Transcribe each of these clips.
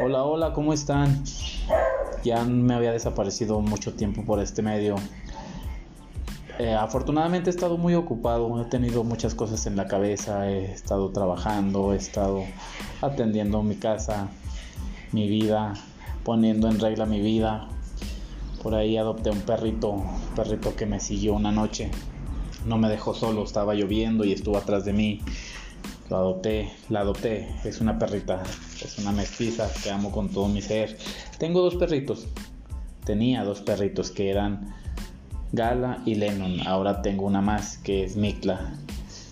Hola, hola, ¿cómo están? Ya me había desaparecido mucho tiempo por este medio. Eh, afortunadamente he estado muy ocupado, he tenido muchas cosas en la cabeza, he estado trabajando, he estado atendiendo mi casa, mi vida, poniendo en regla mi vida. Por ahí adopté un perrito, un perrito que me siguió una noche. No me dejó solo, estaba lloviendo y estuvo atrás de mí. Lo adopté, la adopté, es una perrita, es una mestiza que amo con todo mi ser. Tengo dos perritos, tenía dos perritos que eran Gala y Lennon. Ahora tengo una más que es Mikla.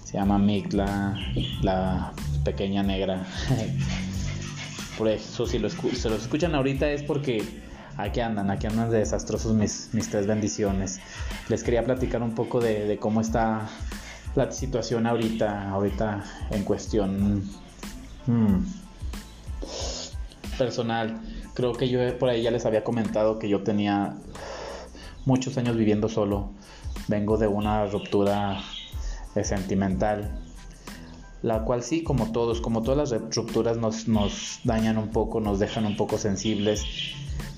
Se llama Mikla, la pequeña negra. Por eso, si lo se los escuchan ahorita es porque aquí andan, aquí andan de desastrosos mis, tres bendiciones. Les quería platicar un poco de cómo está la situación ahorita, ahorita en cuestión hmm, personal. Creo que yo por ahí ya les había comentado que yo tenía muchos años viviendo solo. Vengo de una ruptura eh, sentimental, la cual sí, como todos, como todas las rupturas nos, nos dañan un poco, nos dejan un poco sensibles.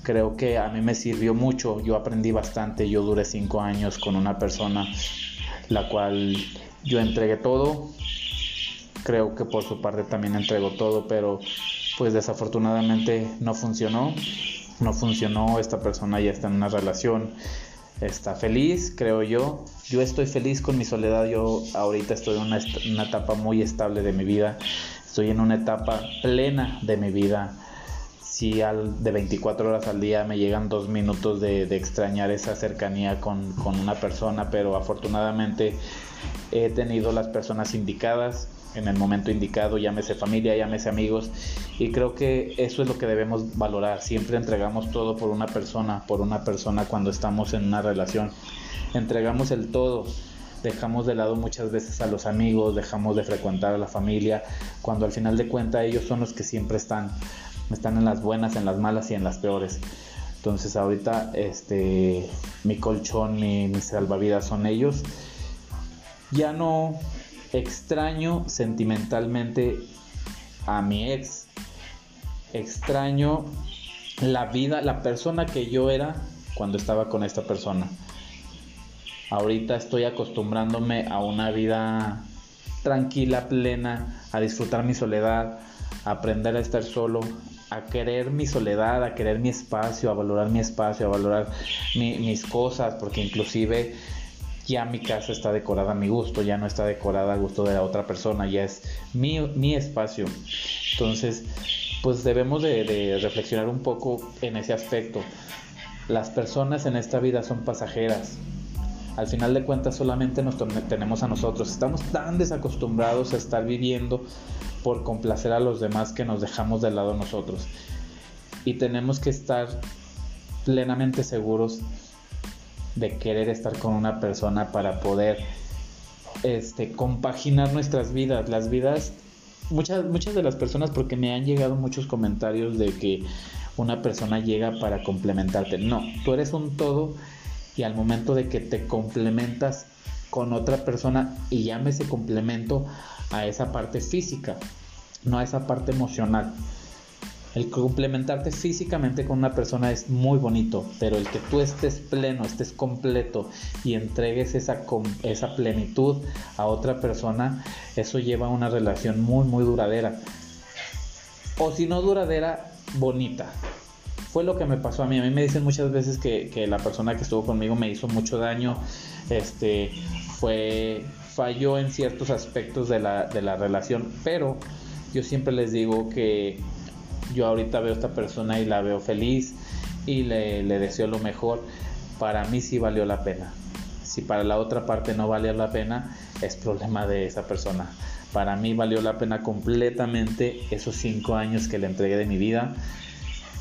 Creo que a mí me sirvió mucho, yo aprendí bastante, yo duré cinco años con una persona la cual yo entregué todo, creo que por su parte también entregó todo, pero pues desafortunadamente no funcionó, no funcionó, esta persona ya está en una relación, está feliz, creo yo, yo estoy feliz con mi soledad, yo ahorita estoy en una, etapa muy estable de mi vida, estoy en una etapa plena de mi vida. Si al, de 24 horas al día me llegan dos minutos de, extrañar esa cercanía con, con una persona, pero afortunadamente he tenido las personas indicadas en el momento indicado, llámese familia, llámese amigos, y creo que eso es lo que debemos valorar. Siempre entregamos todo por una persona, por una persona cuando estamos en una relación. Entregamos el todo, dejamos de lado muchas veces a los amigos, dejamos de frecuentar a la familia, cuando al final de cuentas ellos son los que siempre están, están en las buenas, en las malas y en las peores. Entonces ahorita este mi colchón, mi, mi salvavidas son ellos ya no extraño sentimentalmente a mi ex. Extraño la vida, la persona que yo era cuando estaba con esta persona. Ahorita estoy acostumbrándome a una vida tranquila, plena, a disfrutar mi soledad, a aprender a estar solo, a querer mi soledad, a querer mi espacio, a valorar mi espacio, a valorar mis cosas, porque inclusive ya mi casa está decorada a mi gusto, ya no está decorada a gusto de la otra persona, ya es mi, mi espacio. Entonces, pues debemos de, reflexionar un poco en ese aspecto. Las personas en esta vida son pasajeras. Al final de cuentas solamente nos tenemos a nosotros. Estamos tan desacostumbrados a estar viviendo por complacer a los demás que nos dejamos de lado nosotros. Y tenemos que estar plenamente seguros de querer estar con una persona para poder este, compaginar nuestras vidas. Las vidas, muchas, muchas de las personas, porque me han llegado muchos comentarios de que una persona llega para complementarte. No, tú eres un todo y al momento de que te complementas con otra persona y llame complemento a esa parte física, no a esa parte emocional. El complementarte físicamente con una persona es muy bonito, pero el que tú estés pleno, estés completo y entregues esa, esa plenitud a otra persona, eso lleva a una relación muy, muy duradera. O si no duradera, bonita. Fue lo que me pasó a mí. A mí me dicen muchas veces que, la persona que estuvo conmigo me hizo mucho daño. Este fue falló en ciertos aspectos de la, de la relación, pero yo siempre les digo que yo ahorita veo a esta persona y la veo feliz y le, deseo lo mejor, para mí sí valió la pena. Si para la otra parte no valió la pena, es problema de esa persona. Para mí valió la pena completamente esos cinco años que le entregué de mi vida.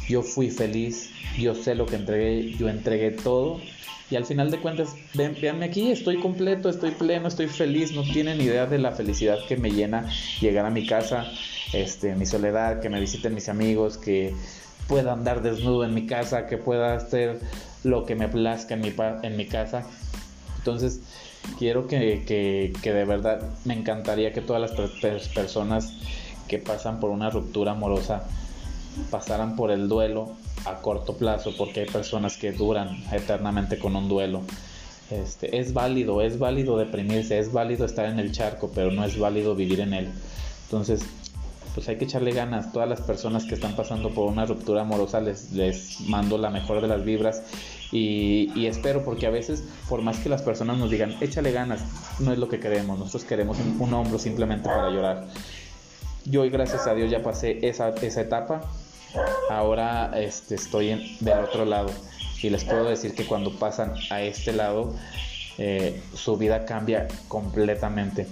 Yo fui feliz, yo sé lo que entregué, yo entregué todo. Y al final de cuentas, ven, véanme aquí, estoy completo, estoy pleno, estoy feliz. No tienen idea de la felicidad que me llena llegar a mi casa, este, mi soledad, que me visiten mis amigos, que pueda andar desnudo en mi casa, que pueda hacer lo que me plazca en mi, en mi casa. Entonces, quiero que, que, de verdad me encantaría que todas las personas que pasan por una ruptura amorosa pasaran por el duelo a corto plazo, porque hay personas que duran eternamente con un duelo. Este, es válido, es válido deprimirse, es válido estar en el charco, pero no es válido vivir en él. Entonces, pues hay que echarle ganas. Todas las personas que están pasando por una ruptura amorosa les, les mando la mejor de las vibras y, espero porque a veces, por más que las personas nos digan, échale ganas, no es lo que queremos. Nosotros queremos un, hombro simplemente para llorar. Yo hoy, gracias a Dios, ya pasé esa, esa etapa. Ahora este, estoy del otro lado. Y les puedo decir que cuando pasan a este lado, eh, su vida cambia completamente.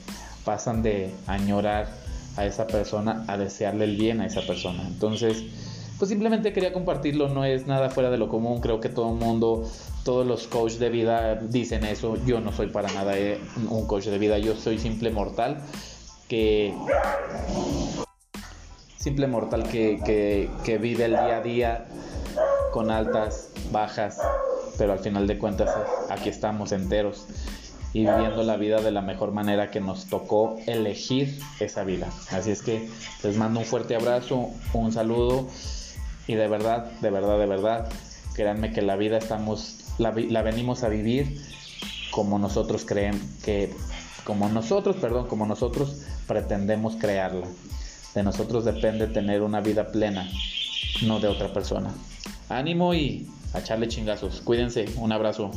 Pasan de añorar a esa persona a desearle el bien a esa persona. Entonces, pues simplemente quería compartirlo, no es nada fuera de lo común, creo que todo el mundo, todos los coaches de vida dicen eso, yo no soy para nada eh, un coach de vida, yo soy simple mortal que simple mortal que, que vive el día a día con altas, bajas, pero al final de cuentas aquí estamos enteros y viviendo la vida de la mejor manera que nos tocó elegir esa vida. Así es que les mando un fuerte abrazo, un saludo y de verdad, de verdad, de verdad, créanme que la vida estamos, la, venimos a vivir como nosotros creen que, como nosotros, perdón, como nosotros pretendemos crearla. De nosotros depende tener una vida plena, no de otra persona. Ánimo y a echarle chingazos. Cuídense, un abrazo.